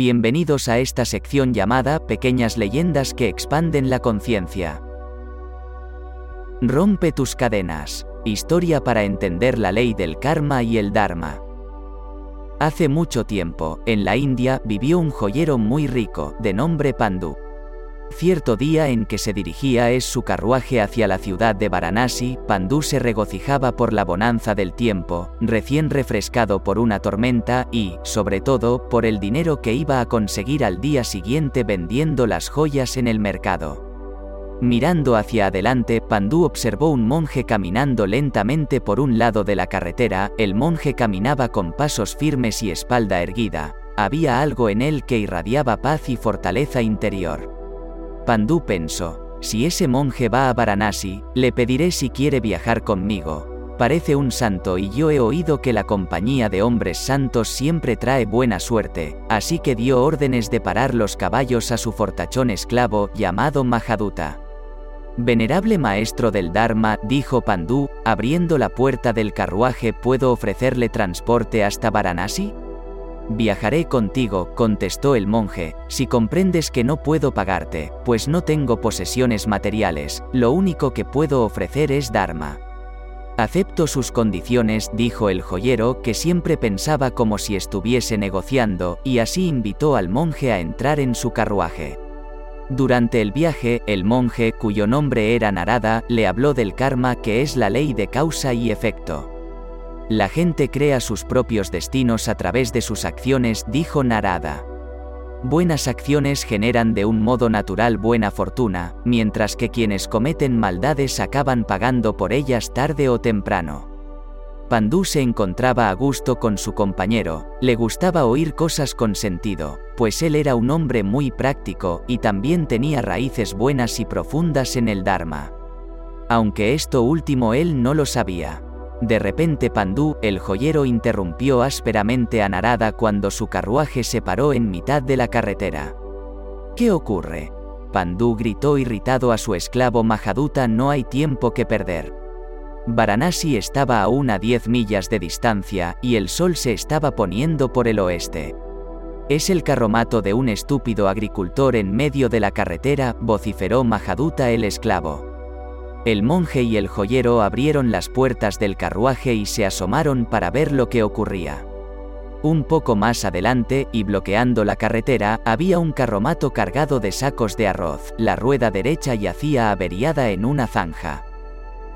Bienvenidos a esta sección llamada Pequeñas leyendas que expanden la conciencia. Rompe tus cadenas. Historia para entender la ley del karma y el dharma. Hace mucho tiempo, en la India, vivió un joyero muy rico, de nombre Pandu. Cierto día en que se dirigía es su carruaje hacia la ciudad de Varanasi, Pandú se regocijaba por la bonanza del tiempo, recién refrescado por una tormenta y, sobre todo, por el dinero que iba a conseguir al día siguiente vendiendo las joyas en el mercado. Mirando hacia adelante, Pandú observó un monje caminando lentamente por un lado de la carretera, el monje caminaba con pasos firmes y espalda erguida, había algo en él que irradiaba paz y fortaleza interior. Pandú pensó, si ese monje va a Varanasi, le pediré si quiere viajar conmigo. Parece un santo y yo he oído que la compañía de hombres santos siempre trae buena suerte, así que dio órdenes de parar los caballos a su fortachón esclavo llamado Mahaduta. Venerable maestro del Dharma, dijo Pandú, abriendo la puerta del carruaje, ¿puedo ofrecerle transporte hasta Varanasi? Viajaré contigo, contestó el monje, si comprendes que no puedo pagarte, pues no tengo posesiones materiales, lo único que puedo ofrecer es Dharma. Acepto sus condiciones, dijo el joyero, que siempre pensaba como si estuviese negociando, y así invitó al monje a entrar en su carruaje. Durante el viaje, el monje, cuyo nombre era Narada, le habló del karma que es la ley de causa y efecto. La gente crea sus propios destinos a través de sus acciones, dijo Narada. Buenas acciones generan de un modo natural buena fortuna, mientras que quienes cometen maldades acaban pagando por ellas tarde o temprano. Pandú se encontraba a gusto con su compañero, le gustaba oír cosas con sentido, pues él era un hombre muy práctico y también tenía raíces buenas y profundas en el Dharma. Aunque esto último él no lo sabía. De repente Pandú, el joyero, interrumpió ásperamente a Narada cuando su carruaje se paró en mitad de la carretera. ¿Qué ocurre? Pandú gritó irritado a su esclavo Mahaduta no hay tiempo que perder. Varanasi estaba aún a 10 millas de distancia y el sol se estaba poniendo por el oeste. Es el carromato de un estúpido agricultor en medio de la carretera, vociferó Mahaduta el esclavo. El monje y el joyero abrieron las puertas del carruaje y se asomaron para ver lo que ocurría. Un poco más adelante, y bloqueando la carretera, había un carromato cargado de sacos de arroz. La rueda derecha yacía averiada en una zanja.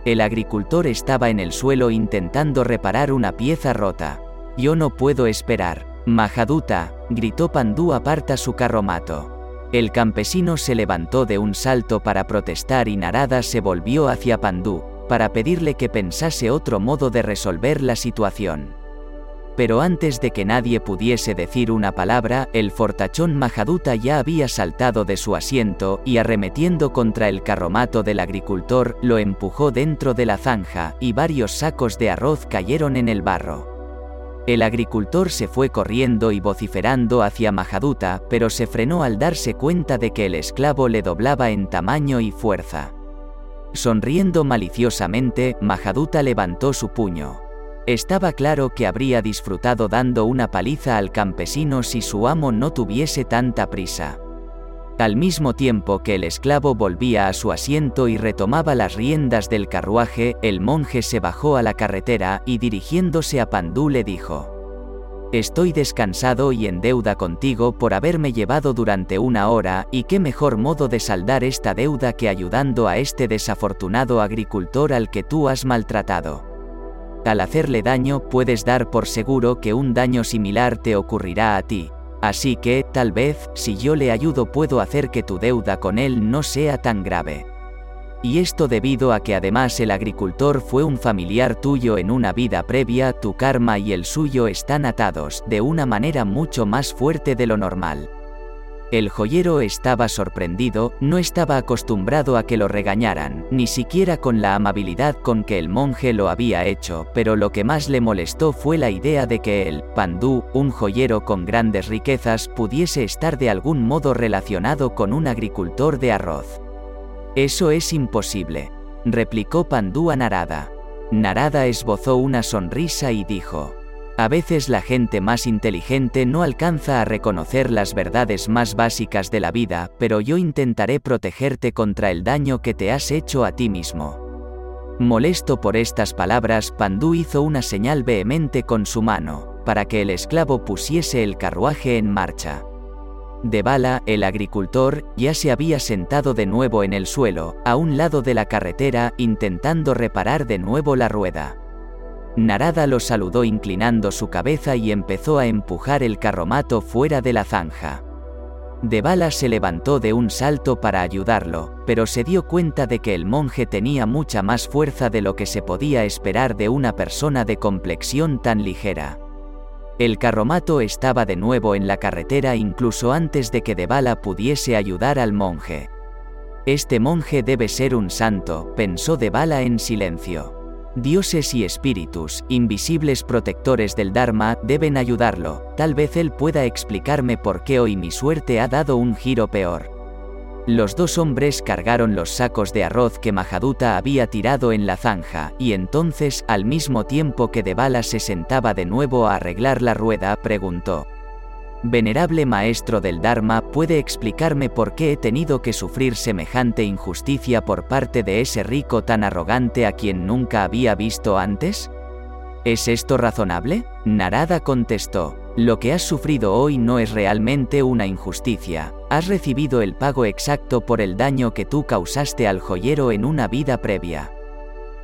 El agricultor estaba en el suelo intentando reparar una pieza rota. Yo no puedo esperar. Mahaduta, gritó Pandú aparta su carromato. El campesino se levantó de un salto para protestar y Narada se volvió hacia Pandú, para pedirle que pensase otro modo de resolver la situación. Pero antes de que nadie pudiese decir una palabra, el fortachón Mahaduta ya había saltado de su asiento y arremetiendo contra el carromato del agricultor, lo empujó dentro de la zanja, y varios sacos de arroz cayeron en el barro. El agricultor se fue corriendo y vociferando hacia Mahaduta, pero se frenó al darse cuenta de que el esclavo le doblaba en tamaño y fuerza. Sonriendo maliciosamente, Mahaduta levantó su puño. Estaba claro que habría disfrutado dando una paliza al campesino si su amo no tuviese tanta prisa. Al mismo tiempo que el esclavo volvía a su asiento y retomaba las riendas del carruaje, el monje se bajó a la carretera y dirigiéndose a Pandú le dijo, Estoy descansado y en deuda contigo por haberme llevado durante una hora, y qué mejor modo de saldar esta deuda que ayudando a este desafortunado agricultor al que tú has maltratado. Al hacerle daño puedes dar por seguro que un daño similar te ocurrirá a ti, Así que, tal vez, si yo le ayudo puedo hacer que tu deuda con él no sea tan grave. Y esto debido a que además el agricultor fue un familiar tuyo en una vida previa, tu karma y el suyo están atados de una manera mucho más fuerte de lo normal. El joyero estaba sorprendido, no estaba acostumbrado a que lo regañaran, ni siquiera con la amabilidad con que el monje lo había hecho, pero lo que más le molestó fue la idea de que él, Pandú, un joyero con grandes riquezas, pudiese estar de algún modo relacionado con un agricultor de arroz. Eso es imposible, replicó Pandú a Narada. Narada esbozó una sonrisa y dijo, A veces la gente más inteligente no alcanza a reconocer las verdades más básicas de la vida, pero yo intentaré protegerte contra el daño que te has hecho a ti mismo. Molesto por estas palabras, Pandú hizo una señal vehemente con su mano, para que el esclavo pusiese el carruaje en marcha. Debala, el agricultor, ya se había sentado de nuevo en el suelo, a un lado de la carretera, intentando reparar de nuevo la rueda. Narada lo saludó inclinando su cabeza y empezó a empujar el carromato fuera de la zanja. Debala se levantó de un salto para ayudarlo, pero se dio cuenta de que el monje tenía mucha más fuerza de lo que se podía esperar de una persona de complexión tan ligera. El carromato estaba de nuevo en la carretera incluso antes de que Debala pudiese ayudar al monje. Este monje debe ser un santo, pensó Debala en silencio. Dioses y espíritus, invisibles protectores del Dharma, deben ayudarlo, tal vez él pueda explicarme por qué hoy mi suerte ha dado un giro peor. Los dos hombres cargaron los sacos de arroz que Mahaduta había tirado en la zanja, y entonces, al mismo tiempo que Debala se sentaba de nuevo a arreglar la rueda, preguntó, Venerable Maestro del Dharma, ¿puede explicarme por qué he tenido que sufrir semejante injusticia por parte de ese rico tan arrogante a quien nunca había visto antes? ¿Es esto razonable? Narada contestó, lo que has sufrido hoy no es realmente una injusticia, has recibido el pago exacto por el daño que tú causaste al joyero en una vida previa.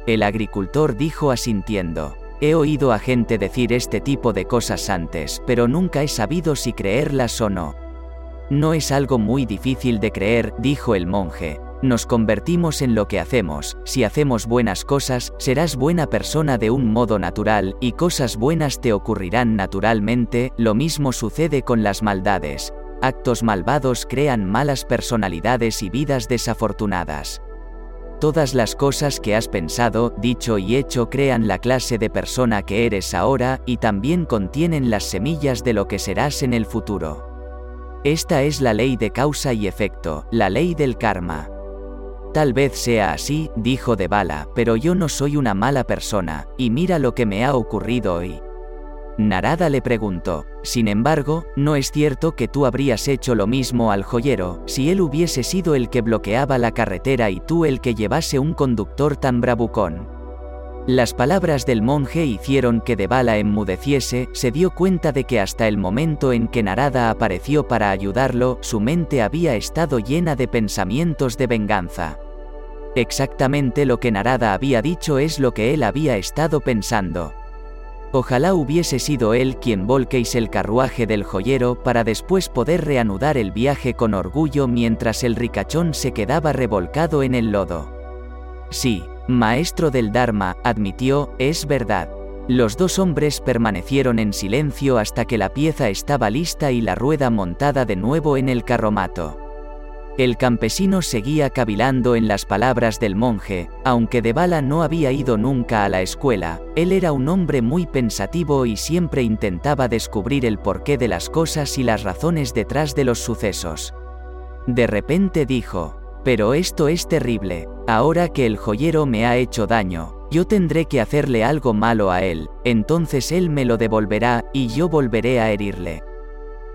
El agricultor dijo asintiendo, He oído a gente decir este tipo de cosas antes, pero nunca he sabido si creerlas o no. No es algo muy difícil de creer, dijo el monje. Nos convertimos en lo que hacemos, si hacemos buenas cosas, serás buena persona de un modo natural, y cosas buenas te ocurrirán naturalmente, lo mismo sucede con las maldades. Actos malvados crean malas personalidades y vidas desafortunadas. Todas las cosas que has pensado, dicho y hecho crean la clase de persona que eres ahora y también contienen las semillas de lo que serás en el futuro. Esta es la ley de causa y efecto, la ley del karma. Tal vez sea así, dijo Debala, pero yo no soy una mala persona, y mira lo que me ha ocurrido hoy. Narada le preguntó, sin embargo, ¿no es cierto que tú habrías hecho lo mismo al joyero, si él hubiese sido el que bloqueaba la carretera y tú el que llevase un conductor tan bravucón? Las palabras del monje hicieron que Debala enmudeciese, se dio cuenta de que hasta el momento en que Narada apareció para ayudarlo, su mente había estado llena de pensamientos de venganza. Exactamente lo que Narada había dicho es lo que él había estado pensando. Ojalá hubiese sido él quien volquéis el carruaje del joyero para después poder reanudar el viaje con orgullo mientras el ricachón se quedaba revolcado en el lodo. Sí, maestro del Dharma, admitió, es verdad. Los dos hombres permanecieron en silencio hasta que la pieza estaba lista y la rueda montada de nuevo en el carromato. El campesino seguía cavilando en las palabras del monje, aunque Debala no había ido nunca a la escuela, él era un hombre muy pensativo y siempre intentaba descubrir el porqué de las cosas y las razones detrás de los sucesos. De repente dijo, pero esto es terrible, ahora que el joyero me ha hecho daño, yo tendré que hacerle algo malo a él, entonces él me lo devolverá, y yo volveré a herirle.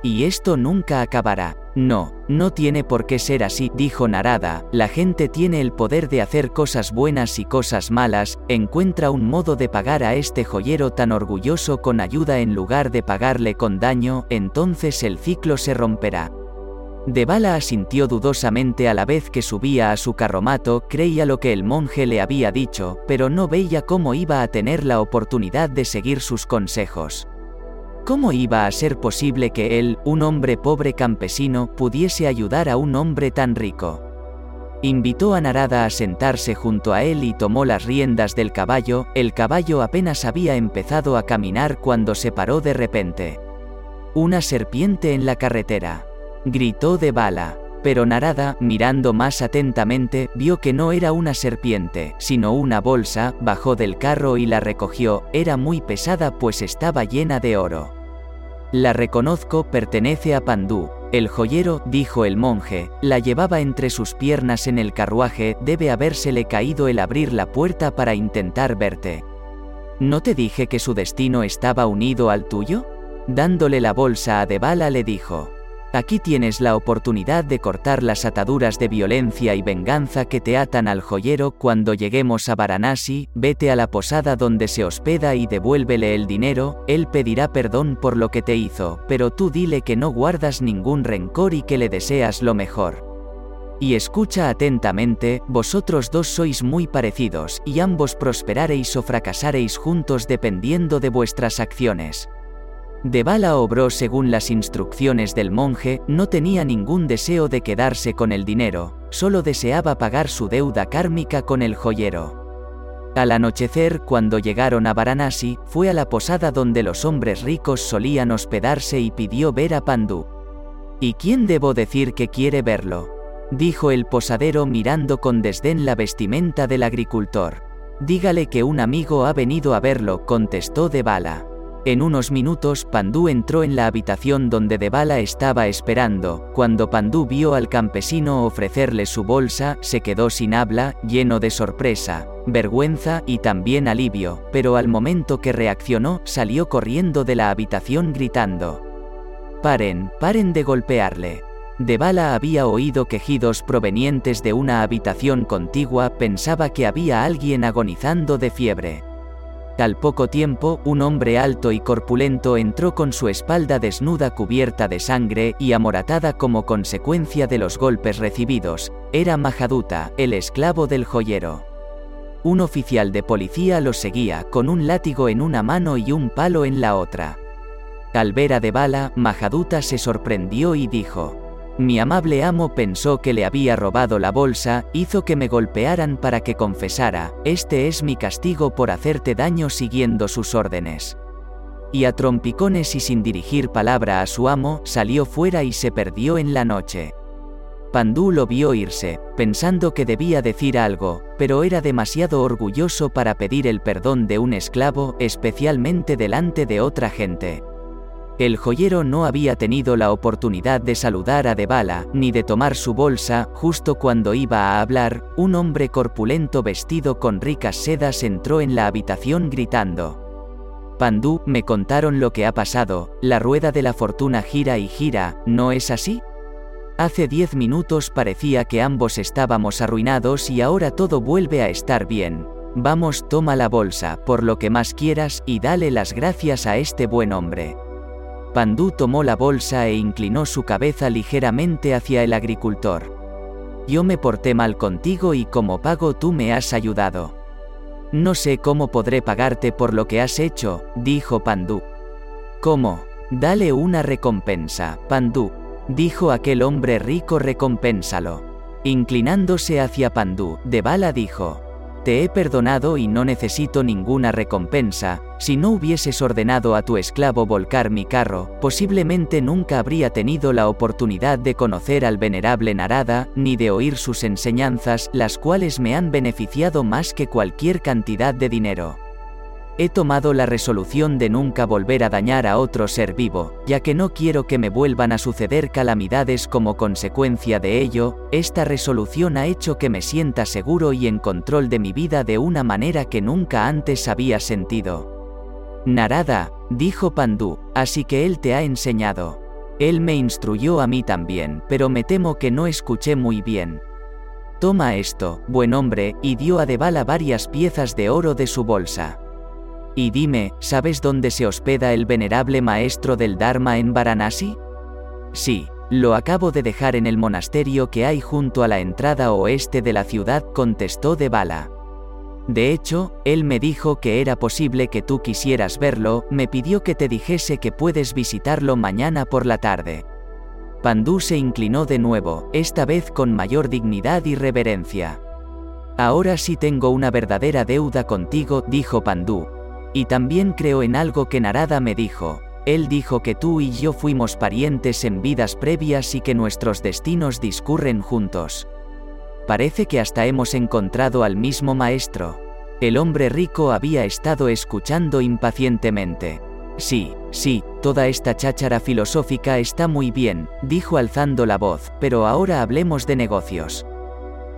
Y esto nunca acabará. No, no tiene por qué ser así, dijo Narada, la gente tiene el poder de hacer cosas buenas y cosas malas, encuentra un modo de pagar a este joyero tan orgulloso con ayuda en lugar de pagarle con daño, entonces el ciclo se romperá. Debala asintió dudosamente a la vez que subía a su carromato, creía lo que el monje le había dicho, pero no veía cómo iba a tener la oportunidad de seguir sus consejos. ¿Cómo iba a ser posible que él, un hombre pobre campesino, pudiese ayudar a un hombre tan rico? Invitó a Narada a sentarse junto a él y tomó las riendas del caballo, el caballo apenas había empezado a caminar cuando se paró de repente. Una serpiente en la carretera. Gritó de bala. Pero Narada, mirando más atentamente, vio que no era una serpiente, sino una bolsa, bajó del carro y la recogió, era muy pesada pues estaba llena de oro. La reconozco, pertenece a Pandú. El joyero, dijo el monje, la llevaba entre sus piernas en el carruaje, debe habérsele caído el abrir la puerta para intentar verte. ¿No te dije que su destino estaba unido al tuyo? Dándole la bolsa a Debala le dijo, Aquí tienes la oportunidad de cortar las ataduras de violencia y venganza que te atan al joyero cuando lleguemos a Varanasi, vete a la posada donde se hospeda y devuélvele el dinero, él pedirá perdón por lo que te hizo, pero tú dile que no guardas ningún rencor y que le deseas lo mejor. Y escucha atentamente, vosotros dos sois muy parecidos, y ambos prosperaréis o fracasaréis juntos dependiendo de vuestras acciones. Devala obró según las instrucciones del monje, no tenía ningún deseo de quedarse con el dinero, solo deseaba pagar su deuda kármica con el joyero. Al anochecer, cuando llegaron a Varanasi, fue a la posada donde los hombres ricos solían hospedarse y pidió ver a Pandú. ¿Y quién debo decir que quiere verlo? dijo el posadero mirando con desdén la vestimenta del agricultor. Dígale que un amigo ha venido a verlo, contestó Devala. En unos minutos Pandú entró en la habitación donde Devala estaba esperando. Cuando Pandú vio al campesino ofrecerle su bolsa, se quedó sin habla, lleno de sorpresa, vergüenza y también alivio, pero al momento que reaccionó, salió corriendo de la habitación gritando. Paren, paren de golpearle. Devala había oído quejidos provenientes de una habitación contigua, pensaba que había alguien agonizando de fiebre. Al poco tiempo, un hombre alto y corpulento entró con su espalda desnuda cubierta de sangre y amoratada como consecuencia de los golpes recibidos. Era Mahaduta, el esclavo del joyero. Un oficial de policía lo seguía, con un látigo en una mano y un palo en la otra. Al ver a Devala, Mahaduta se sorprendió y dijo, mi amable amo pensó que le había robado la bolsa, hizo que me golpearan para que confesara, este es mi castigo por hacerte daño siguiendo sus órdenes. Y a trompicones y sin dirigir palabra a su amo, salió fuera y se perdió en la noche. Pandú lo vio irse, pensando que debía decir algo, pero era demasiado orgulloso para pedir el perdón de un esclavo, especialmente delante de otra gente. El joyero no había tenido la oportunidad de saludar a Debala, ni de tomar su bolsa, justo cuando iba a hablar, un hombre corpulento vestido con ricas sedas entró en la habitación gritando. Pandú, me contaron lo que ha pasado, la rueda de la fortuna gira y gira, ¿no es así? Hace diez minutos parecía que ambos estábamos arruinados y ahora todo vuelve a estar bien. Vamos, toma la bolsa, por lo que más quieras, y dale las gracias a este buen hombre. Pandú tomó la bolsa e inclinó su cabeza ligeramente hacia el agricultor. Yo me porté mal contigo y como pago tú me has ayudado. No sé cómo podré pagarte por lo que has hecho, dijo Pandú. ¿Cómo? Dale una recompensa, Pandú, dijo aquel hombre rico recompénsalo. Inclinándose hacia Pandú, Bala dijo, te he perdonado y no necesito ninguna recompensa, si no hubieses ordenado a tu esclavo volcar mi carro, posiblemente nunca habría tenido la oportunidad de conocer al venerable Narada, ni de oír sus enseñanzas, las cuales me han beneficiado más que cualquier cantidad de dinero. He tomado la resolución de nunca volver a dañar a otro ser vivo, ya que no quiero que me vuelvan a suceder calamidades como consecuencia de ello, esta resolución ha hecho que me sienta seguro y en control de mi vida de una manera que nunca antes había sentido. Narada, dijo Pandú, así que él te ha enseñado. Él me instruyó a mí también, pero me temo que no escuché muy bien. Toma esto, buen hombre, y dio a Devala varias piezas de oro de su bolsa. Y dime, ¿sabes dónde se hospeda el venerable maestro del Dharma en Varanasi? Sí, lo acabo de dejar en el monasterio que hay junto a la entrada oeste de la ciudad, contestó Devala. De hecho, él me dijo que era posible que tú quisieras verlo, me pidió que te dijese que puedes visitarlo mañana por la tarde. Pandú se inclinó de nuevo, esta vez con mayor dignidad y reverencia. Ahora sí tengo una verdadera deuda contigo, dijo Pandú, y también creo en algo que Narada me dijo. Él dijo que tú y yo fuimos parientes en vidas previas y que nuestros destinos discurren juntos. Parece que hasta hemos encontrado al mismo maestro. El hombre rico había estado escuchando impacientemente. Sí, sí, toda esta cháchara filosófica está muy bien, dijo alzando la voz, pero ahora hablemos de negocios.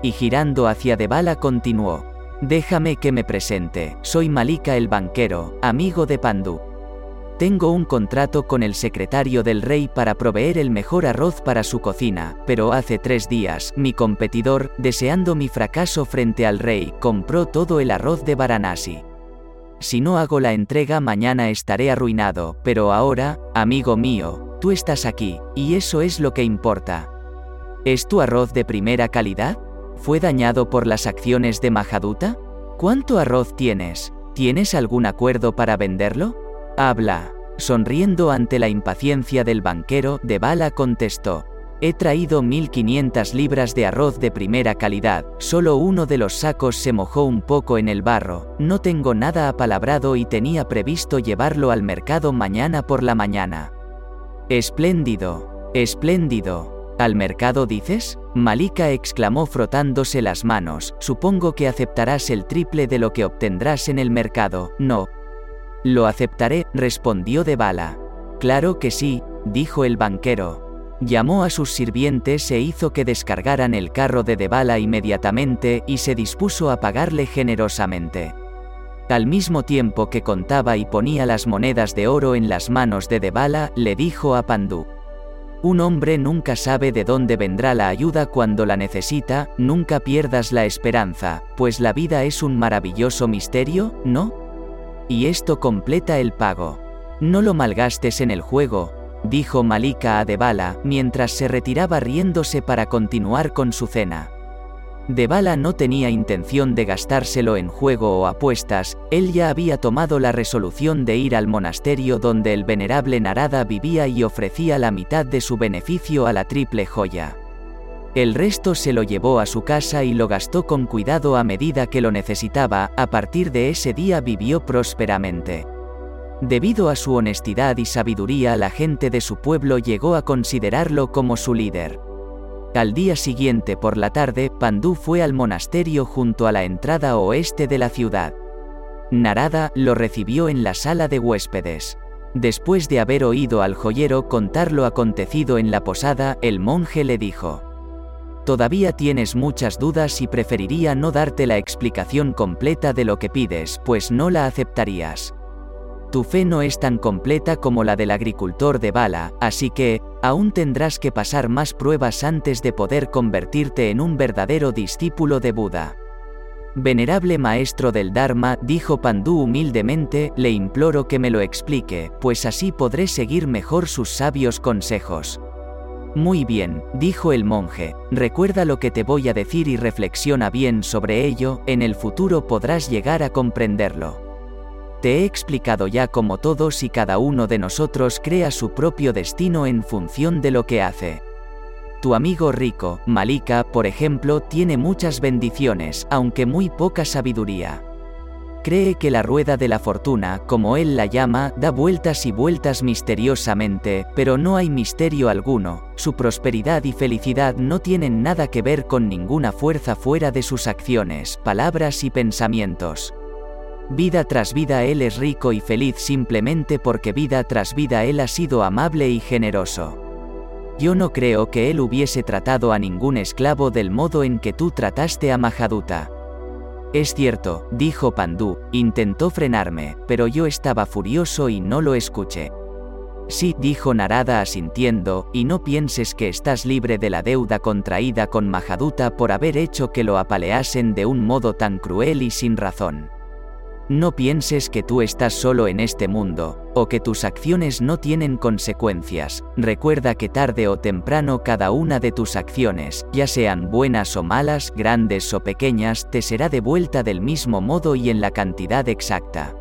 Y girando hacia Debala continuó. Déjame que me presente, soy Malika el banquero, amigo de Pandú. Tengo un contrato con el secretario del rey para proveer el mejor arroz para su cocina, pero hace tres días, mi competidor, deseando mi fracaso frente al rey, compró todo el arroz de Varanasi. Si no hago la entrega mañana estaré arruinado, pero ahora, amigo mío, tú estás aquí, y eso es lo que importa. ¿Es tu arroz de primera calidad? ¿Fue dañado por las acciones de Majaduta? ¿Cuánto arroz tienes? ¿Tienes algún acuerdo para venderlo? Habla. Sonriendo ante la impaciencia del banquero, De Bala contestó. He traído 1500 libras de arroz de primera calidad, solo uno de los sacos se mojó un poco en el barro, no tengo nada apalabrado y tenía previsto llevarlo al mercado mañana por la mañana. Espléndido, espléndido. ¿Al mercado dices? Malika exclamó frotándose las manos, supongo que aceptarás el triple de lo que obtendrás en el mercado, no, lo aceptaré, respondió de bala. Claro que sí, dijo el banquero. Llamó a sus sirvientes e hizo que descargaran el carro de Debala inmediatamente y se dispuso a pagarle generosamente. Al mismo tiempo que contaba y ponía las monedas de oro en las manos de Debala, le dijo a Pandú. Un hombre nunca sabe de dónde vendrá la ayuda cuando la necesita, nunca pierdas la esperanza, pues la vida es un maravilloso misterio, ¿no? Y esto completa el pago. No lo malgastes en el juego, dijo Malika a Debala mientras se retiraba riéndose para continuar con su cena. Debala no tenía intención de gastárselo en juego o apuestas, él ya había tomado la resolución de ir al monasterio donde el venerable Narada vivía y ofrecía la mitad de su beneficio a la triple joya. El resto se lo llevó a su casa y lo gastó con cuidado a medida que lo necesitaba, a partir de ese día vivió prósperamente. Debido a su honestidad y sabiduría la gente de su pueblo llegó a considerarlo como su líder. Al día siguiente por la tarde, Pandú fue al monasterio junto a la entrada oeste de la ciudad. Narada lo recibió en la sala de huéspedes. Después de haber oído al joyero contar lo acontecido en la posada, el monje le dijo, Todavía tienes muchas dudas y preferiría no darte la explicación completa de lo que pides, pues no la aceptarías. Tu fe no es tan completa como la del agricultor de Bala, así que, aún tendrás que pasar más pruebas antes de poder convertirte en un verdadero discípulo de Buda. Venerable maestro del Dharma, dijo Pandú humildemente, le imploro que me lo explique, pues así podré seguir mejor sus sabios consejos. Muy bien, dijo el monje, recuerda lo que te voy a decir y reflexiona bien sobre ello, en el futuro podrás llegar a comprenderlo. Te he explicado ya cómo todos y cada uno de nosotros crea su propio destino en función de lo que hace. Tu amigo rico, Malika, por ejemplo, tiene muchas bendiciones, aunque muy poca sabiduría. Cree que la rueda de la fortuna, como él la llama, da vueltas y vueltas misteriosamente, pero no hay misterio alguno, su prosperidad y felicidad no tienen nada que ver con ninguna fuerza fuera de sus acciones, palabras y pensamientos. Vida tras vida él es rico y feliz simplemente porque vida tras vida él ha sido amable y generoso. Yo no creo que él hubiese tratado a ningún esclavo del modo en que tú trataste a Mahaduta. Es cierto, dijo Pandú, intentó frenarme, pero yo estaba furioso y no lo escuché. Sí, dijo Narada asintiendo, y no pienses que estás libre de la deuda contraída con Mahaduta por haber hecho que lo apaleasen de un modo tan cruel y sin razón. No pienses que tú estás solo en este mundo, o que tus acciones no tienen consecuencias, recuerda que tarde o temprano cada una de tus acciones, ya sean buenas o malas, grandes o pequeñas, te será devuelta del mismo modo y en la cantidad exacta.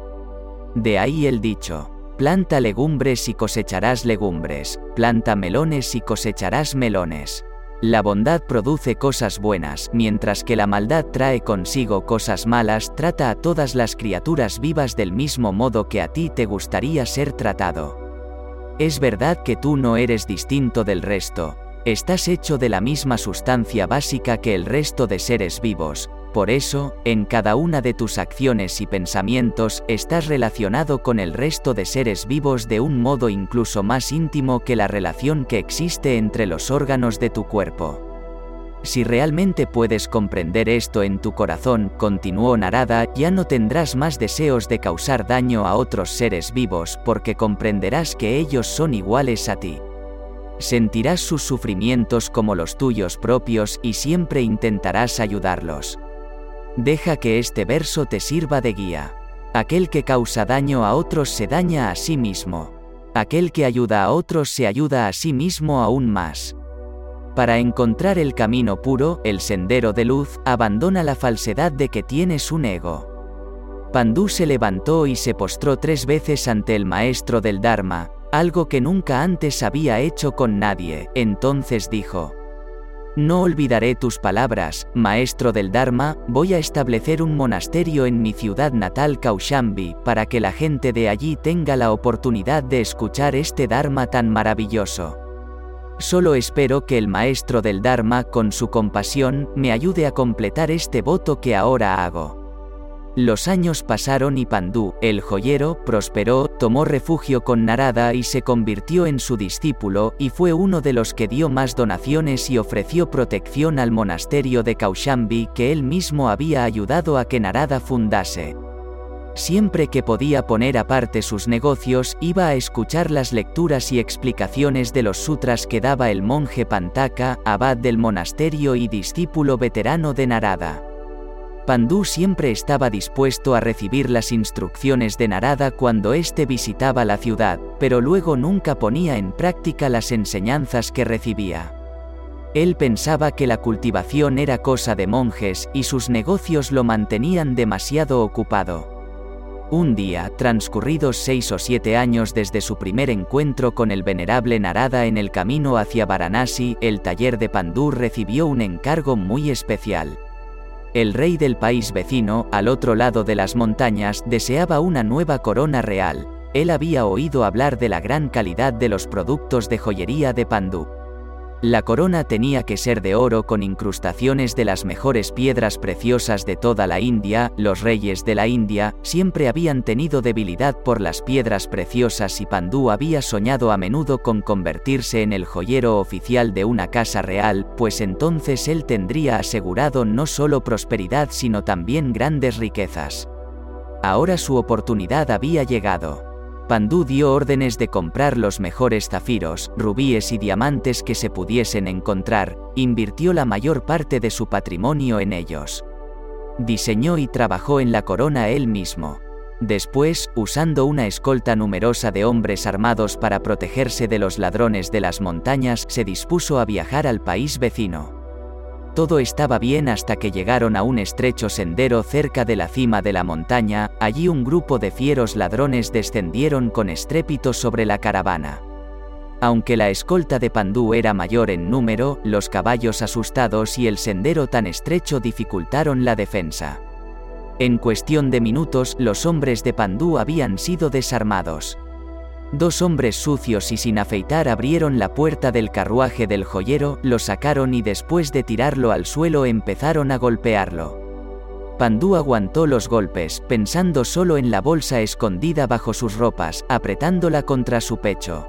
De ahí el dicho, planta legumbres y cosecharás legumbres, planta melones y cosecharás melones. La bondad produce cosas buenas, mientras que la maldad trae consigo cosas malas, trata a todas las criaturas vivas del mismo modo que a ti te gustaría ser tratado. Es verdad que tú no eres distinto del resto, estás hecho de la misma sustancia básica que el resto de seres vivos, por eso, en cada una de tus acciones y pensamientos estás relacionado con el resto de seres vivos de un modo incluso más íntimo que la relación que existe entre los órganos de tu cuerpo. Si realmente puedes comprender esto en tu corazón, continuó Narada, ya no tendrás más deseos de causar daño a otros seres vivos porque comprenderás que ellos son iguales a ti. Sentirás sus sufrimientos como los tuyos propios y siempre intentarás ayudarlos. Deja que este verso te sirva de guía. Aquel que causa daño a otros se daña a sí mismo. Aquel que ayuda a otros se ayuda a sí mismo aún más. Para encontrar el camino puro, el sendero de luz, abandona la falsedad de que tienes un ego. Pandú se levantó y se postró tres veces ante el maestro del Dharma, algo que nunca antes había hecho con nadie, entonces dijo, no olvidaré tus palabras, maestro del Dharma, voy a establecer un monasterio en mi ciudad natal Kaushambi para que la gente de allí tenga la oportunidad de escuchar este Dharma tan maravilloso. Solo espero que el maestro del Dharma, con su compasión, me ayude a completar este voto que ahora hago. Los años pasaron y Pandú, el joyero, prosperó, tomó refugio con Narada y se convirtió en su discípulo, y fue uno de los que dio más donaciones y ofreció protección al monasterio de Kaushambi que él mismo había ayudado a que Narada fundase. Siempre que podía poner aparte sus negocios, iba a escuchar las lecturas y explicaciones de los sutras que daba el monje Pantaka, abad del monasterio y discípulo veterano de Narada. Pandú siempre estaba dispuesto a recibir las instrucciones de Narada cuando éste visitaba la ciudad, pero luego nunca ponía en práctica las enseñanzas que recibía. Él pensaba que la cultivación era cosa de monjes y sus negocios lo mantenían demasiado ocupado. Un día, transcurridos seis o siete años desde su primer encuentro con el venerable Narada en el camino hacia Varanasi, el taller de Pandú recibió un encargo muy especial. El rey del país vecino, al otro lado de las montañas, deseaba una nueva corona real. Él había oído hablar de la gran calidad de los productos de joyería de Pandú. La corona tenía que ser de oro con incrustaciones de las mejores piedras preciosas de toda la India, los reyes de la India siempre habían tenido debilidad por las piedras preciosas y Pandú había soñado a menudo con convertirse en el joyero oficial de una casa real, pues entonces él tendría asegurado no solo prosperidad sino también grandes riquezas. Ahora su oportunidad había llegado. Pandú dio órdenes de comprar los mejores zafiros, rubíes y diamantes que se pudiesen encontrar, invirtió la mayor parte de su patrimonio en ellos. Diseñó y trabajó en la corona él mismo. Después, usando una escolta numerosa de hombres armados para protegerse de los ladrones de las montañas, se dispuso a viajar al país vecino. Todo estaba bien hasta que llegaron a un estrecho sendero cerca de la cima de la montaña, allí un grupo de fieros ladrones descendieron con estrépito sobre la caravana. Aunque la escolta de Pandú era mayor en número, los caballos asustados y el sendero tan estrecho dificultaron la defensa. En cuestión de minutos los hombres de Pandú habían sido desarmados. Dos hombres sucios y sin afeitar abrieron la puerta del carruaje del joyero, lo sacaron y después de tirarlo al suelo empezaron a golpearlo. Pandú aguantó los golpes, pensando solo en la bolsa escondida bajo sus ropas, apretándola contra su pecho.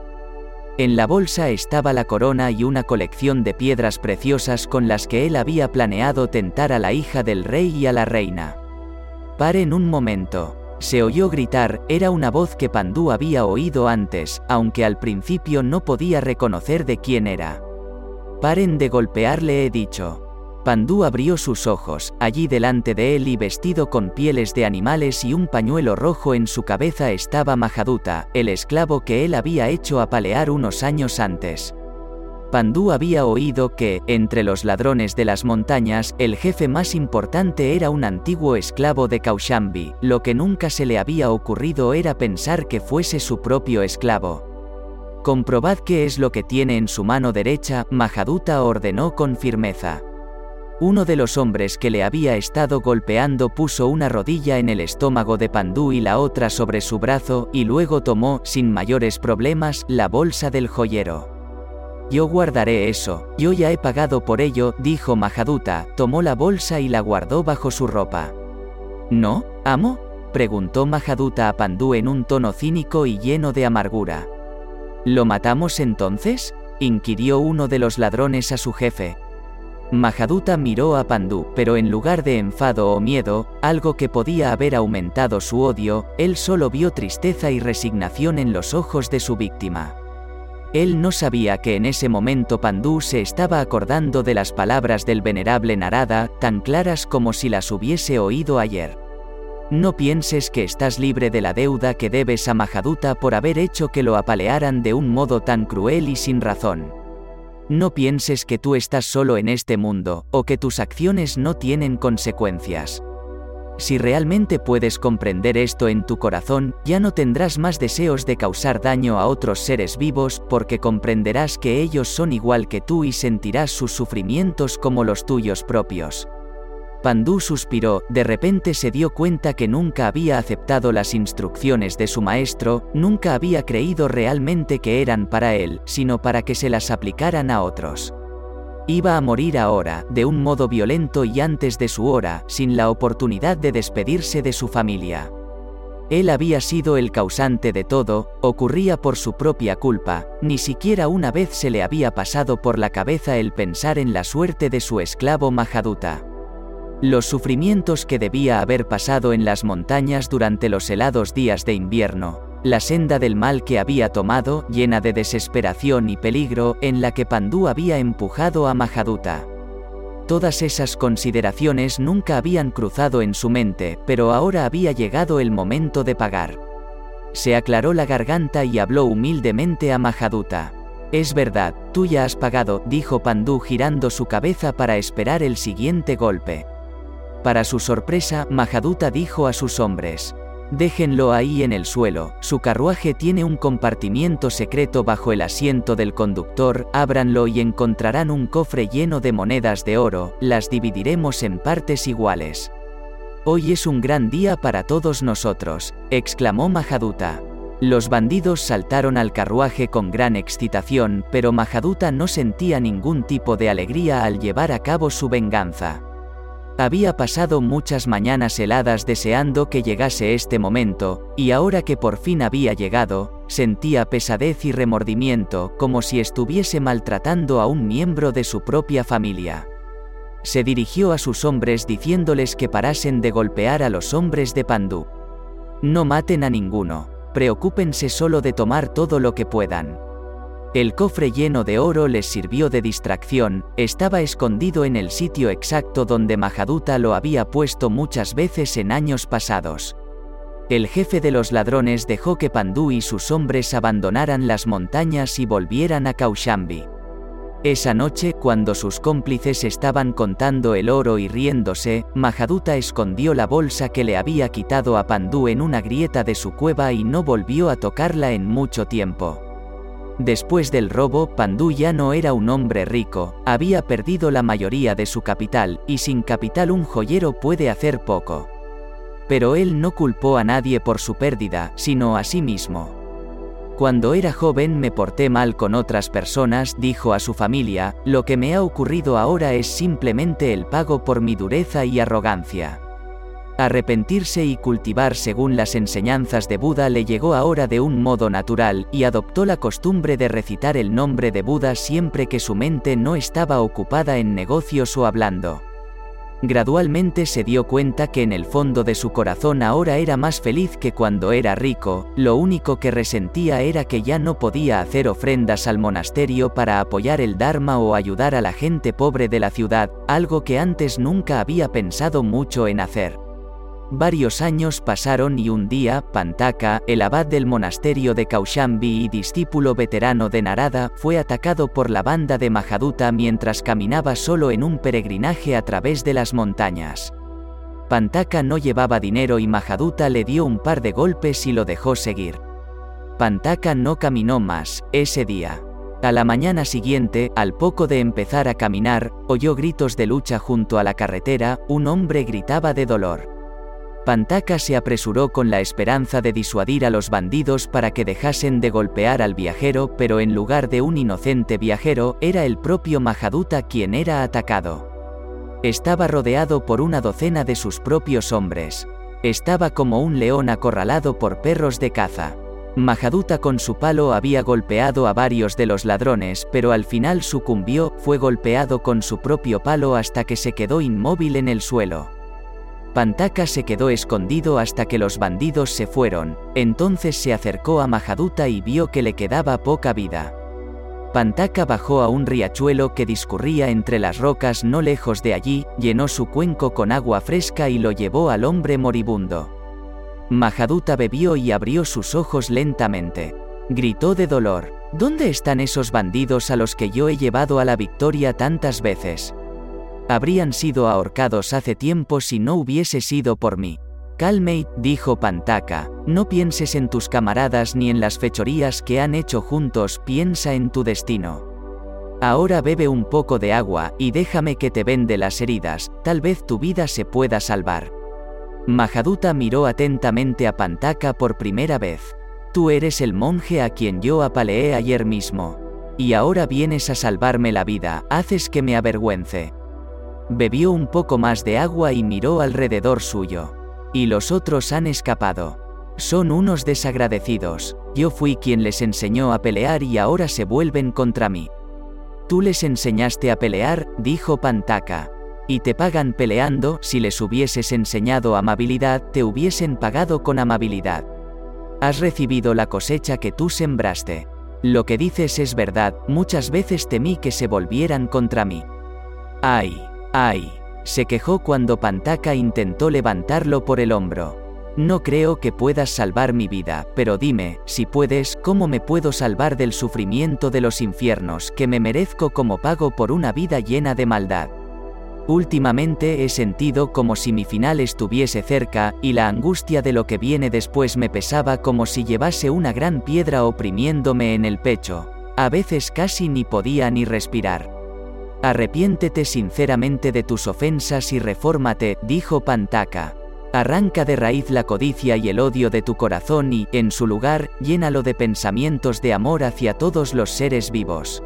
En la bolsa estaba la corona y una colección de piedras preciosas con las que él había planeado tentar a la hija del rey y a la reina. Paren un momento, se oyó gritar, era una voz que Pandú había oído antes, aunque al principio no podía reconocer de quién era. Paren de golpearle, he dicho. Pandú abrió sus ojos, allí delante de él y vestido con pieles de animales y un pañuelo rojo en su cabeza estaba Mahaduta, el esclavo que él había hecho apalear unos años antes. Pandú había oído que, entre los ladrones de las montañas, el jefe más importante era un antiguo esclavo de Kaushambi, lo que nunca se le había ocurrido era pensar que fuese su propio esclavo. Comprobad qué es lo que tiene en su mano derecha, Mahaduta ordenó con firmeza. Uno de los hombres que le había estado golpeando puso una rodilla en el estómago de Pandú y la otra sobre su brazo, y luego tomó, sin mayores problemas, la bolsa del joyero. Yo guardaré eso, yo ya he pagado por ello, dijo Mahaduta, tomó la bolsa y la guardó bajo su ropa. ¿No, amo? preguntó Mahaduta a Pandú en un tono cínico y lleno de amargura. ¿Lo matamos entonces? inquirió uno de los ladrones a su jefe. Mahaduta miró a Pandú, pero en lugar de enfado o miedo, algo que podía haber aumentado su odio, él solo vio tristeza y resignación en los ojos de su víctima. Él no sabía que en ese momento Pandú se estaba acordando de las palabras del venerable Narada, tan claras como si las hubiese oído ayer. No pienses que estás libre de la deuda que debes a Mahaduta por haber hecho que lo apalearan de un modo tan cruel y sin razón. No pienses que tú estás solo en este mundo, o que tus acciones no tienen consecuencias. Si realmente puedes comprender esto en tu corazón, ya no tendrás más deseos de causar daño a otros seres vivos, porque comprenderás que ellos son igual que tú y sentirás sus sufrimientos como los tuyos propios. Pandú suspiró, de repente se dio cuenta que nunca había aceptado las instrucciones de su maestro, nunca había creído realmente que eran para él, sino para que se las aplicaran a otros. Iba a morir ahora, de un modo violento y antes de su hora, sin la oportunidad de despedirse de su familia. Él había sido el causante de todo, ocurría por su propia culpa, ni siquiera una vez se le había pasado por la cabeza el pensar en la suerte de su esclavo Mahaduta. Los sufrimientos que debía haber pasado en las montañas durante los helados días de invierno, la senda del mal que había tomado, llena de desesperación y peligro, en la que Pandú había empujado a Mahaduta. Todas esas consideraciones nunca habían cruzado en su mente, pero ahora había llegado el momento de pagar. Se aclaró la garganta y habló humildemente a Mahaduta. Es verdad, tú ya has pagado, dijo Pandú girando su cabeza para esperar el siguiente golpe. Para su sorpresa, Mahaduta dijo a sus hombres, Déjenlo ahí en el suelo, su carruaje tiene un compartimiento secreto bajo el asiento del conductor, ábranlo y encontrarán un cofre lleno de monedas de oro, las dividiremos en partes iguales. Hoy es un gran día para todos nosotros, exclamó Mahaduta. Los bandidos saltaron al carruaje con gran excitación, pero Mahaduta no sentía ningún tipo de alegría al llevar a cabo su venganza. Había pasado muchas mañanas heladas deseando que llegase este momento, y ahora que por fin había llegado, sentía pesadez y remordimiento como si estuviese maltratando a un miembro de su propia familia. Se dirigió a sus hombres diciéndoles que parasen de golpear a los hombres de Pandú. No maten a ninguno, preocúpense solo de tomar todo lo que puedan. El cofre lleno de oro les sirvió de distracción, estaba escondido en el sitio exacto donde Mahaduta lo había puesto muchas veces en años pasados. El jefe de los ladrones dejó que Pandú y sus hombres abandonaran las montañas y volvieran a Kaushambi. Esa noche, cuando sus cómplices estaban contando el oro y riéndose, Mahaduta escondió la bolsa que le había quitado a Pandú en una grieta de su cueva y no volvió a tocarla en mucho tiempo. Después del robo, Pandú ya no era un hombre rico, había perdido la mayoría de su capital, y sin capital un joyero puede hacer poco. Pero él no culpó a nadie por su pérdida, sino a sí mismo. Cuando era joven me porté mal con otras personas, dijo a su familia, lo que me ha ocurrido ahora es simplemente el pago por mi dureza y arrogancia. Arrepentirse y cultivar según las enseñanzas de Buda le llegó ahora de un modo natural, y adoptó la costumbre de recitar el nombre de Buda siempre que su mente no estaba ocupada en negocios o hablando. Gradualmente se dio cuenta que en el fondo de su corazón ahora era más feliz que cuando era rico, lo único que resentía era que ya no podía hacer ofrendas al monasterio para apoyar el Dharma o ayudar a la gente pobre de la ciudad, algo que antes nunca había pensado mucho en hacer. Varios años pasaron y un día, Pantaka, el abad del monasterio de Kaushambi y discípulo veterano de Narada, fue atacado por la banda de Mahaduta mientras caminaba solo en un peregrinaje a través de las montañas. Pantaka no llevaba dinero y Mahaduta le dio un par de golpes y lo dejó seguir. Pantaka no caminó más, ese día. A la mañana siguiente, al poco de empezar a caminar, oyó gritos de lucha junto a la carretera, un hombre gritaba de dolor. Pantaka se apresuró con la esperanza de disuadir a los bandidos para que dejasen de golpear al viajero, pero en lugar de un inocente viajero, era el propio Mahaduta quien era atacado. Estaba rodeado por una docena de sus propios hombres. Estaba como un león acorralado por perros de caza. Mahaduta con su palo había golpeado a varios de los ladrones, pero al final sucumbió, fue golpeado con su propio palo hasta que se quedó inmóvil en el suelo. Pantaka se quedó escondido hasta que los bandidos se fueron, entonces se acercó a Mahaduta y vio que le quedaba poca vida. Pantaka bajó a un riachuelo que discurría entre las rocas no lejos de allí, llenó su cuenco con agua fresca y lo llevó al hombre moribundo. Mahaduta bebió y abrió sus ojos lentamente. Gritó de dolor. ¿Dónde están esos bandidos a los que yo he llevado a la victoria tantas veces? Habrían sido ahorcados hace tiempo si no hubiese sido por mí. Calmate, dijo Pantaka, no pienses en tus camaradas ni en las fechorías que han hecho juntos, piensa en tu destino. Ahora bebe un poco de agua y déjame que te vende las heridas, tal vez tu vida se pueda salvar. Mahaduta miró atentamente a Pantaka por primera vez. Tú eres el monje a quien yo apaleé ayer mismo. Y ahora vienes a salvarme la vida, haces que me avergüence. Bebió un poco más de agua y miró alrededor suyo. Y los otros han escapado. Son unos desagradecidos, yo fui quien les enseñó a pelear y ahora se vuelven contra mí. Tú les enseñaste a pelear, dijo Pantaka. Y te pagan peleando, si les hubieses enseñado amabilidad, te hubiesen pagado con amabilidad. Has recibido la cosecha que tú sembraste. Lo que dices es verdad, muchas veces temí que se volvieran contra mí. Ay, ay, se quejó cuando Pantaka intentó levantarlo por el hombro. No creo que puedas salvar mi vida, pero dime, si puedes, ¿cómo me puedo salvar del sufrimiento de los infiernos que me merezco como pago por una vida llena de maldad? Últimamente he sentido como si mi final estuviese cerca, y la angustia de lo que viene después me pesaba como si llevase una gran piedra oprimiéndome en el pecho. A veces casi ni podía ni respirar. Arrepiéntete sinceramente de tus ofensas y refórmate, dijo Pantaka. Arranca de raíz la codicia y el odio de tu corazón y, en su lugar, llénalo de pensamientos de amor hacia todos los seres vivos.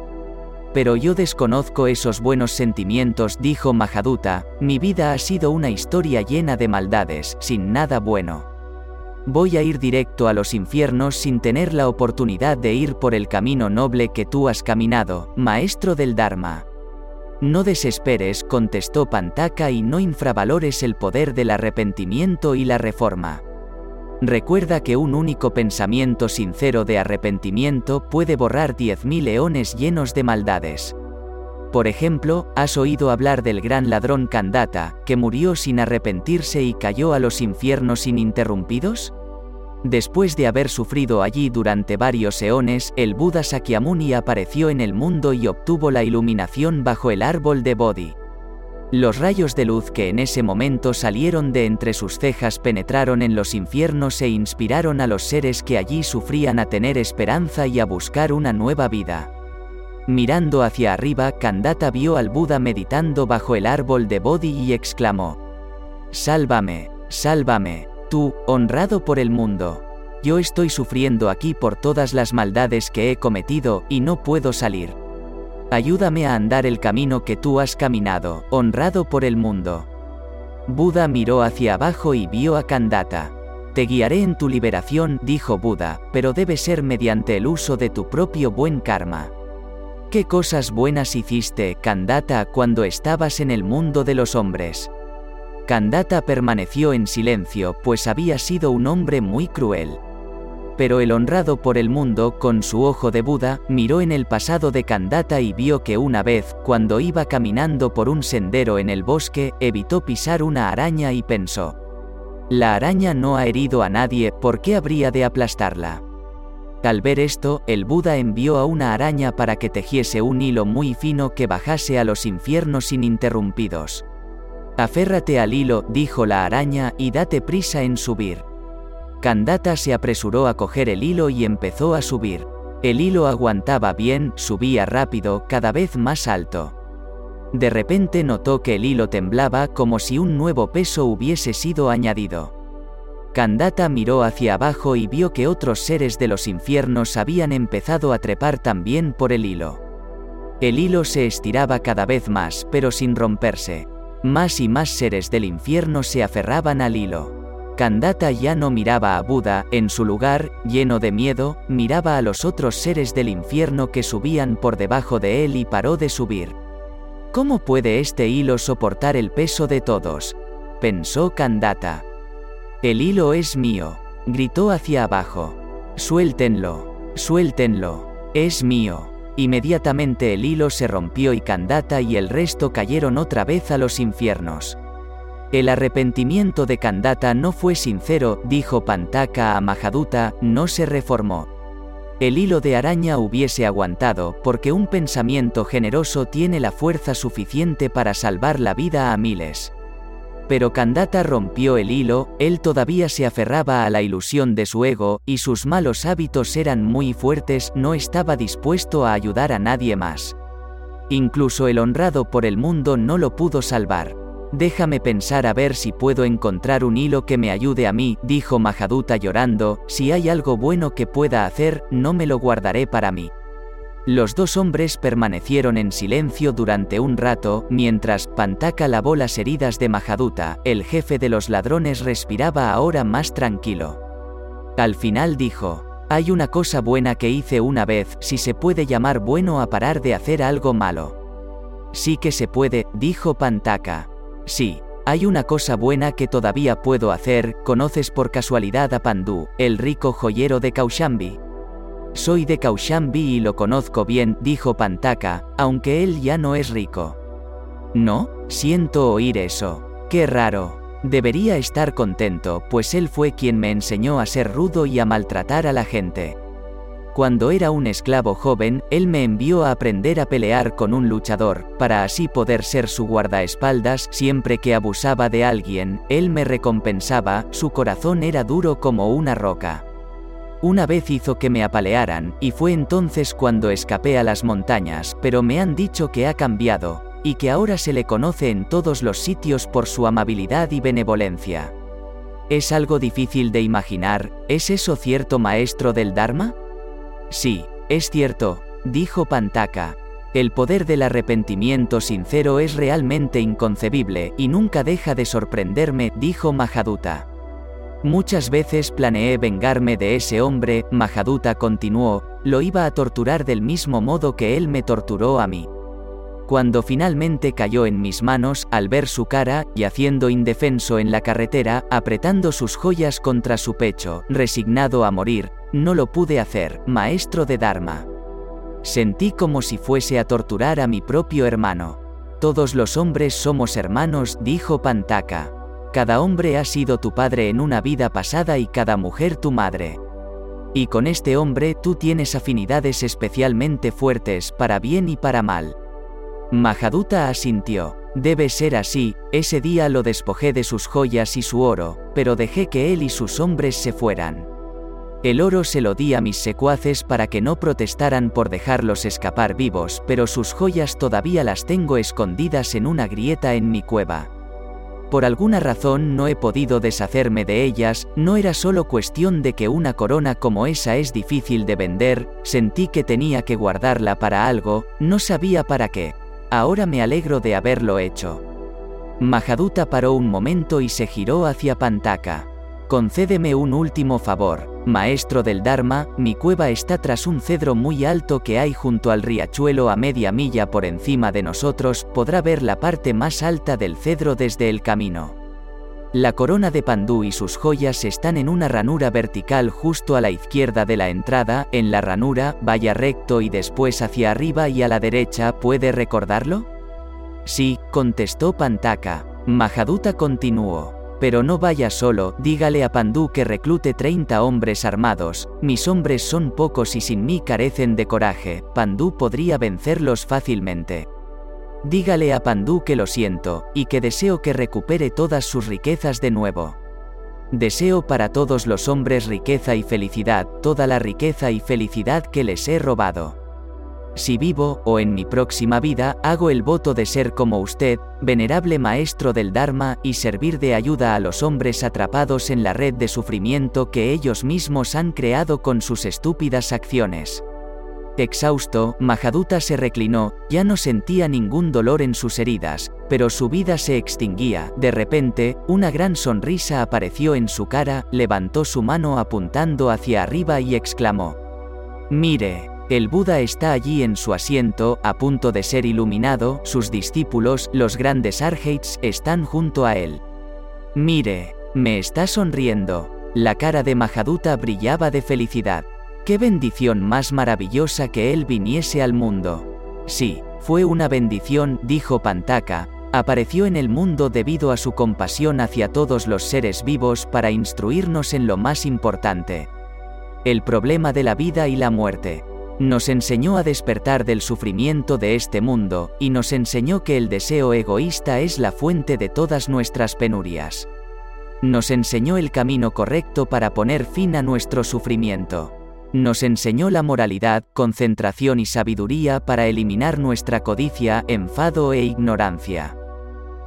Pero yo desconozco esos buenos sentimientos, dijo Mahaduta, mi vida ha sido una historia llena de maldades, sin nada bueno. Voy a ir directo a los infiernos sin tener la oportunidad de ir por el camino noble que tú has caminado, maestro del Dharma. No desesperes, contestó Pantaka, y no infravalores el poder del arrepentimiento y la reforma. Recuerda que un único pensamiento sincero de arrepentimiento puede borrar diez mil leones llenos de maldades. Por ejemplo, ¿has oído hablar del gran ladrón Kandata, que murió sin arrepentirse y cayó a los infiernos ininterrumpidos? Después de haber sufrido allí durante varios eones, el Buda Sakyamuni apareció en el mundo y obtuvo la iluminación bajo el árbol de Bodhi. Los rayos de luz que en ese momento salieron de entre sus cejas penetraron en los infiernos e inspiraron a los seres que allí sufrían a tener esperanza y a buscar una nueva vida. Mirando hacia arriba, Kandata vio al Buda meditando bajo el árbol de Bodhi y exclamó, Sálvame, sálvame, tú, honrado por el mundo. Yo estoy sufriendo aquí por todas las maldades que he cometido y no puedo salir. Ayúdame a andar el camino que tú has caminado, honrado por el mundo. Buda miró hacia abajo y vio a Kandata. Te guiaré en tu liberación, dijo Buda, pero debe ser mediante el uso de tu propio buen karma. ¿Qué cosas buenas hiciste, Kandata, cuando estabas en el mundo de los hombres? Kandata permaneció en silencio, pues había sido un hombre muy cruel. Pero el honrado por el mundo, con su ojo de Buda, miró en el pasado de Kandata y vio que una vez, cuando iba caminando por un sendero en el bosque, evitó pisar una araña y pensó. La araña no ha herido a nadie, ¿por qué habría de aplastarla? Al ver esto, el Buda envió a una araña para que tejiese un hilo muy fino que bajase a los infiernos ininterrumpidos. Aférrate al hilo, dijo la araña, y date prisa en subir. Kandata se apresuró a coger el hilo y empezó a subir. El hilo aguantaba bien, subía rápido, cada vez más alto. De repente notó que el hilo temblaba como si un nuevo peso hubiese sido añadido. Kandata miró hacia abajo y vio que otros seres de los infiernos habían empezado a trepar también por el hilo. El hilo se estiraba cada vez más, pero sin romperse. Más y más seres del infierno se aferraban al hilo. Kandata ya no miraba a Buda, en su lugar, lleno de miedo, miraba a los otros seres del infierno que subían por debajo de él y paró de subir. ¿Cómo puede este hilo soportar el peso de todos? pensó Kandata. El hilo es mío, gritó hacia abajo. Suéltenlo, suéltenlo, es mío. Inmediatamente el hilo se rompió y Kandata y el resto cayeron otra vez a los infiernos. El arrepentimiento de Kandata no fue sincero, dijo Pantaka a Mahaduta, no se reformó el hilo de araña hubiese aguantado, porque un pensamiento generoso tiene la fuerza suficiente para salvar la vida a miles. Pero Kandata rompió el hilo, él todavía se aferraba a la ilusión de su ego, y sus malos hábitos eran muy fuertes, no estaba dispuesto a ayudar a nadie más. Incluso el honrado por el mundo no lo pudo salvar. Déjame pensar a ver si puedo encontrar un hilo que me ayude a mí, dijo Mahaduta llorando, si hay algo bueno que pueda hacer, no me lo guardaré para mí. Los dos hombres permanecieron en silencio durante un rato, mientras Pantaka lavó las heridas de Mahaduta, el jefe de los ladrones respiraba ahora más tranquilo. Al final dijo, hay una cosa buena que hice una vez, si se puede llamar bueno a parar de hacer algo malo. Sí que se puede, dijo Pantaka. Sí, hay una cosa buena que todavía puedo hacer, ¿conoces por casualidad a Pandú, el rico joyero de Kaushambi? Soy de Kaushambi y lo conozco bien, dijo Pantaka, aunque él ya no es rico. No, siento oír eso. Qué raro. Debería estar contento, pues él fue quien me enseñó a ser rudo y a maltratar a la gente. Cuando era un esclavo joven, él me envió a aprender a pelear con un luchador, para así poder ser su guardaespaldas siempre que abusaba de alguien, él me recompensaba, su corazón era duro como una roca. Una vez hizo que me apalearan, y fue entonces cuando escapé a las montañas, pero me han dicho que ha cambiado, y que ahora se le conoce en todos los sitios por su amabilidad y benevolencia. Es algo difícil de imaginar, ¿es eso cierto maestro del Dharma? Sí, es cierto, dijo Pantaka. El poder del arrepentimiento sincero es realmente inconcebible y nunca deja de sorprenderme, dijo Mahaduta. Muchas veces planeé vengarme de ese hombre, Mahaduta continuó, lo iba a torturar del mismo modo que él me torturó a mí. Cuando finalmente cayó en mis manos, al ver su cara, yaciendo indefenso en la carretera, apretando sus joyas contra su pecho, resignado a morir, no lo pude hacer, maestro de Dharma. Sentí como si fuese a torturar a mi propio hermano. Todos los hombres somos hermanos, dijo Pantaka. Cada hombre ha sido tu padre en una vida pasada y cada mujer tu madre. Y con este hombre tú tienes afinidades especialmente fuertes, para bien y para mal. Mahaduta asintió. Debe ser así, ese día lo despojé de sus joyas y su oro, pero dejé que él y sus hombres se fueran. El oro se lo di a mis secuaces para que no protestaran por dejarlos escapar vivos, pero sus joyas todavía las tengo escondidas en una grieta en mi cueva. Por alguna razón no he podido deshacerme de ellas, no era solo cuestión de que una corona como esa es difícil de vender, sentí que tenía que guardarla para algo, no sabía para qué. Ahora me alegro de haberlo hecho. Mahaduta paró un momento y se giró hacia Pantaka. Concédeme un último favor. Maestro del Dharma, mi cueva está tras un cedro muy alto que hay junto al riachuelo a media milla por encima de nosotros, podrá ver la parte más alta del cedro desde el camino. La corona de Pandú y sus joyas están en una ranura vertical justo a la izquierda de la entrada, en la ranura, vaya recto y después hacia arriba y a la derecha, ¿puede recordarlo? Sí, contestó Pantaka. Mahaduta continuó. Pero no vaya solo, dígale a Pandú que reclute 30 hombres armados, mis hombres son pocos y sin mí carecen de coraje, Pandú podría vencerlos fácilmente. Dígale a Pandú que lo siento, y que deseo que recupere todas sus riquezas de nuevo. Deseo para todos los hombres riqueza y felicidad, toda la riqueza y felicidad que les he robado. Si vivo, o en mi próxima vida, hago el voto de ser como usted, venerable maestro del Dharma, y servir de ayuda a los hombres atrapados en la red de sufrimiento que ellos mismos han creado con sus estúpidas acciones. Exhausto, Mahaduta se reclinó, ya no sentía ningún dolor en sus heridas, pero su vida se extinguía. De repente, una gran sonrisa apareció en su cara, levantó su mano apuntando hacia arriba y exclamó, Mire, el Buda está allí en su asiento, a punto de ser iluminado, sus discípulos, los grandes arhates, están junto a él. Mire, me está sonriendo. La cara de Mahaduta brillaba de felicidad. Qué bendición más maravillosa que él viniese al mundo. Sí, fue una bendición, dijo Pantaka, apareció en el mundo debido a su compasión hacia todos los seres vivos para instruirnos en lo más importante. El problema de la vida y la muerte. Nos enseñó a despertar del sufrimiento de este mundo, y nos enseñó que el deseo egoísta es la fuente de todas nuestras penurias. Nos enseñó el camino correcto para poner fin a nuestro sufrimiento. Nos enseñó la moralidad, concentración y sabiduría para eliminar nuestra codicia, enfado e ignorancia.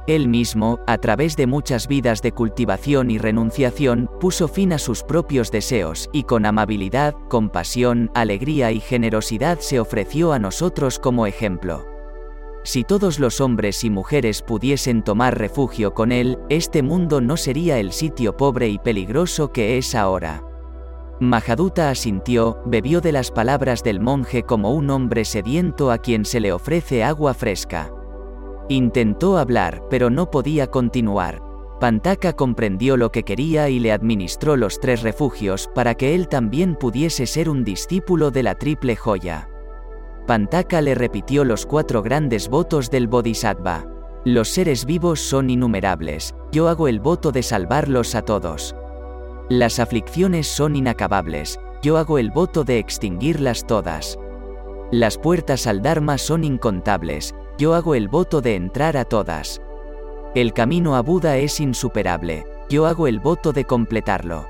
Él mismo, a través de muchas vidas de cultivación y renunciación, puso fin a sus propios deseos, y con amabilidad, compasión, alegría y generosidad se ofreció a nosotros como ejemplo. Si todos los hombres y mujeres pudiesen tomar refugio con Él, este mundo no sería el sitio pobre y peligroso que es ahora. Mahaduta asintió, bebió de las palabras del monje como un hombre sediento a quien se le ofrece agua fresca. Intentó hablar, pero no podía continuar. Pantaka comprendió lo que quería y le administró los tres refugios para que él también pudiese ser un discípulo de la triple joya. Pantaka le repitió los cuatro grandes votos del Bodhisattva. Los seres vivos son innumerables, yo hago el voto de salvarlos a todos. Las aflicciones son inacabables, yo hago el voto de extinguirlas todas. Las puertas al Dharma son incontables, yo hago el voto de entrar a todas. El camino a Buda es insuperable, yo hago el voto de completarlo.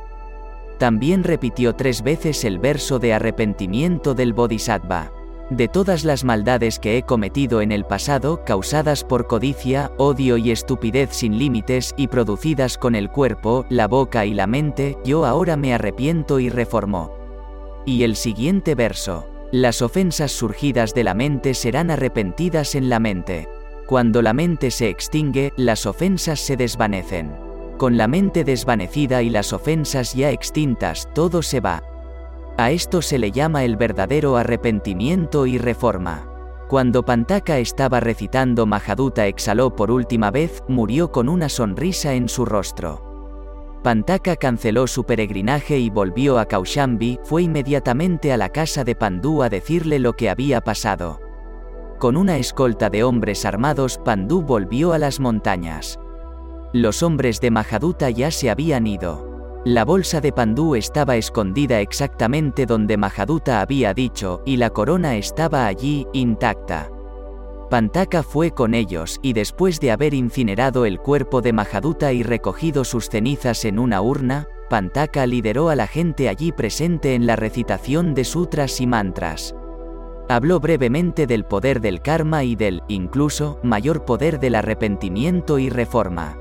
También repitió tres veces el verso de arrepentimiento del Bodhisattva de todas las maldades que he cometido en el pasado, causadas por codicia, odio y estupidez sin límites y producidas con el cuerpo, la boca y la mente, yo ahora me arrepiento y reformo. Y el siguiente verso. Las ofensas surgidas de la mente serán arrepentidas en la mente. Cuando la mente se extingue, las ofensas se desvanecen. Con la mente desvanecida y las ofensas ya extintas, todo se va, a esto se le llama el verdadero arrepentimiento y reforma. Cuando Pantaka estaba recitando Mahaduta exhaló por última vez, murió con una sonrisa en su rostro. Pantaka canceló su peregrinaje y volvió a Kaushambi, fue inmediatamente a la casa de Pandú a decirle lo que había pasado. Con una escolta de hombres armados, Pandú volvió a las montañas. Los hombres de Mahaduta ya se habían ido. La bolsa de Pandú estaba escondida exactamente donde Mahaduta había dicho, y la corona estaba allí, intacta. Pantaka fue con ellos, y después de haber incinerado el cuerpo de Mahaduta y recogido sus cenizas en una urna, Pantaka lideró a la gente allí presente en la recitación de sutras y mantras. Habló brevemente del poder del karma y del, incluso, mayor poder del arrepentimiento y reforma.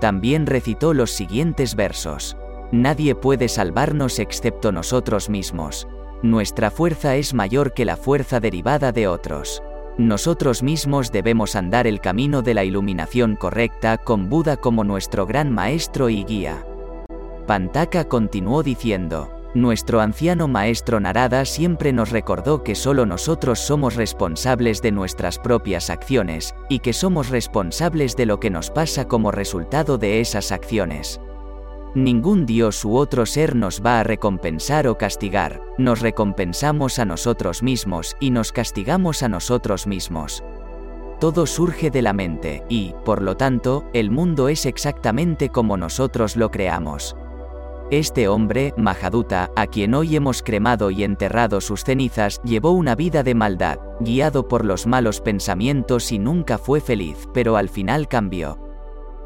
También recitó los siguientes versos. Nadie puede salvarnos excepto nosotros mismos. Nuestra fuerza es mayor que la fuerza derivada de otros. Nosotros mismos debemos andar el camino de la iluminación correcta con Buda como nuestro gran maestro y guía. Pantaka continuó diciendo, nuestro anciano maestro Narada siempre nos recordó que solo nosotros somos responsables de nuestras propias acciones, y que somos responsables de lo que nos pasa como resultado de esas acciones. Ningún Dios u otro ser nos va a recompensar o castigar, nos recompensamos a nosotros mismos y nos castigamos a nosotros mismos. Todo surge de la mente, y, por lo tanto, el mundo es exactamente como nosotros lo creamos. Este hombre, Mahaduta, a quien hoy hemos cremado y enterrado sus cenizas, llevó una vida de maldad, guiado por los malos pensamientos y nunca fue feliz, pero al final cambió.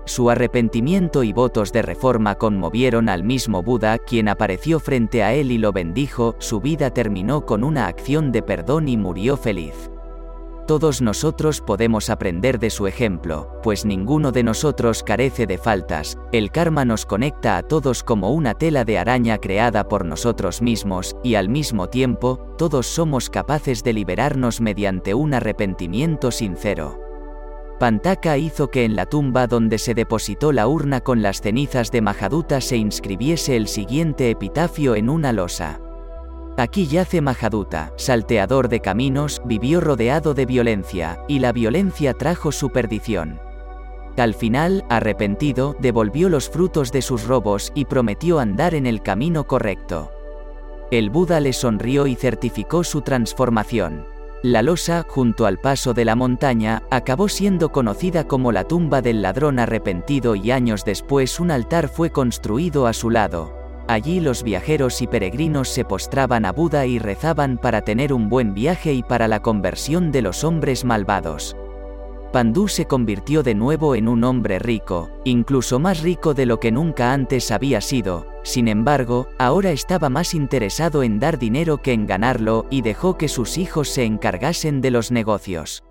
Su arrepentimiento y votos de reforma conmovieron al mismo Buda, quien apareció frente a él y lo bendijo, su vida terminó con una acción de perdón y murió feliz. Todos nosotros podemos aprender de su ejemplo, pues ninguno de nosotros carece de faltas, el karma nos conecta a todos como una tela de araña creada por nosotros mismos, y al mismo tiempo, todos somos capaces de liberarnos mediante un arrepentimiento sincero. Pantaka hizo que en la tumba donde se depositó la urna con las cenizas de Mahaduta se inscribiese el siguiente epitafio en una losa. Aquí yace Mahaduta, salteador de caminos, vivió rodeado de violencia, y la violencia trajo su perdición. Al final, arrepentido, devolvió los frutos de sus robos y prometió andar en el camino correcto. El Buda le sonrió y certificó su transformación. La losa, junto al paso de la montaña, acabó siendo conocida como la tumba del ladrón arrepentido y años después un altar fue construido a su lado, Allí los viajeros y peregrinos se postraban a Buda y rezaban para tener un buen viaje y para la conversión de los hombres malvados. Pandú se convirtió de nuevo en un hombre rico, incluso más rico de lo que nunca antes había sido, sin embargo, ahora estaba más interesado en dar dinero que en ganarlo y dejó que sus hijos se encargasen de los negocios.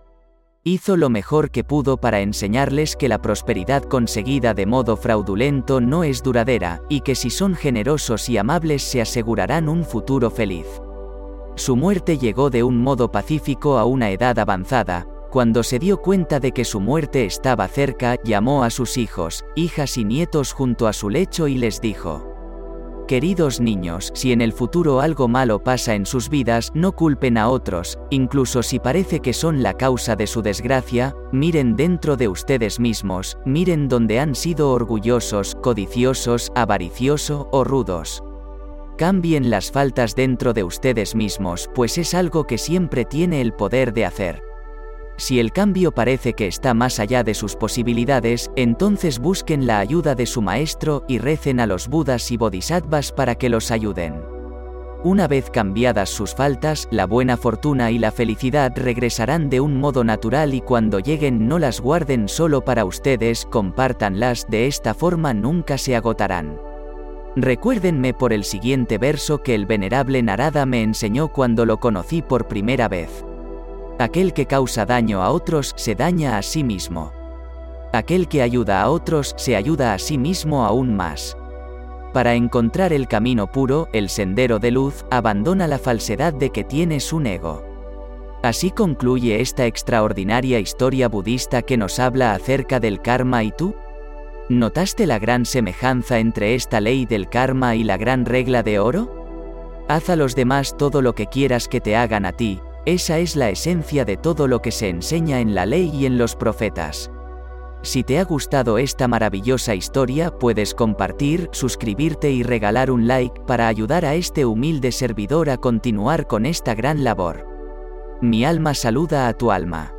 Hizo lo mejor que pudo para enseñarles que la prosperidad conseguida de modo fraudulento no es duradera, y que si son generosos y amables se asegurarán un futuro feliz. Su muerte llegó de un modo pacífico a una edad avanzada, cuando se dio cuenta de que su muerte estaba cerca, llamó a sus hijos, hijas y nietos junto a su lecho y les dijo, Queridos niños, si en el futuro algo malo pasa en sus vidas, no culpen a otros, incluso si parece que son la causa de su desgracia, miren dentro de ustedes mismos, miren donde han sido orgullosos, codiciosos, avariciosos o rudos. Cambien las faltas dentro de ustedes mismos, pues es algo que siempre tiene el poder de hacer. Si el cambio parece que está más allá de sus posibilidades, entonces busquen la ayuda de su maestro y recen a los budas y bodhisattvas para que los ayuden. Una vez cambiadas sus faltas, la buena fortuna y la felicidad regresarán de un modo natural y cuando lleguen no las guarden solo para ustedes, compártanlas, de esta forma nunca se agotarán. Recuérdenme por el siguiente verso que el venerable Narada me enseñó cuando lo conocí por primera vez. Aquel que causa daño a otros se daña a sí mismo. Aquel que ayuda a otros se ayuda a sí mismo aún más. Para encontrar el camino puro, el sendero de luz, abandona la falsedad de que tienes un ego. Así concluye esta extraordinaria historia budista que nos habla acerca del karma y tú. ¿Notaste la gran semejanza entre esta ley del karma y la gran regla de oro? Haz a los demás todo lo que quieras que te hagan a ti, esa es la esencia de todo lo que se enseña en la ley y en los profetas. Si te ha gustado esta maravillosa historia, puedes compartir, suscribirte y regalar un like para ayudar a este humilde servidor a continuar con esta gran labor. Mi alma saluda a tu alma.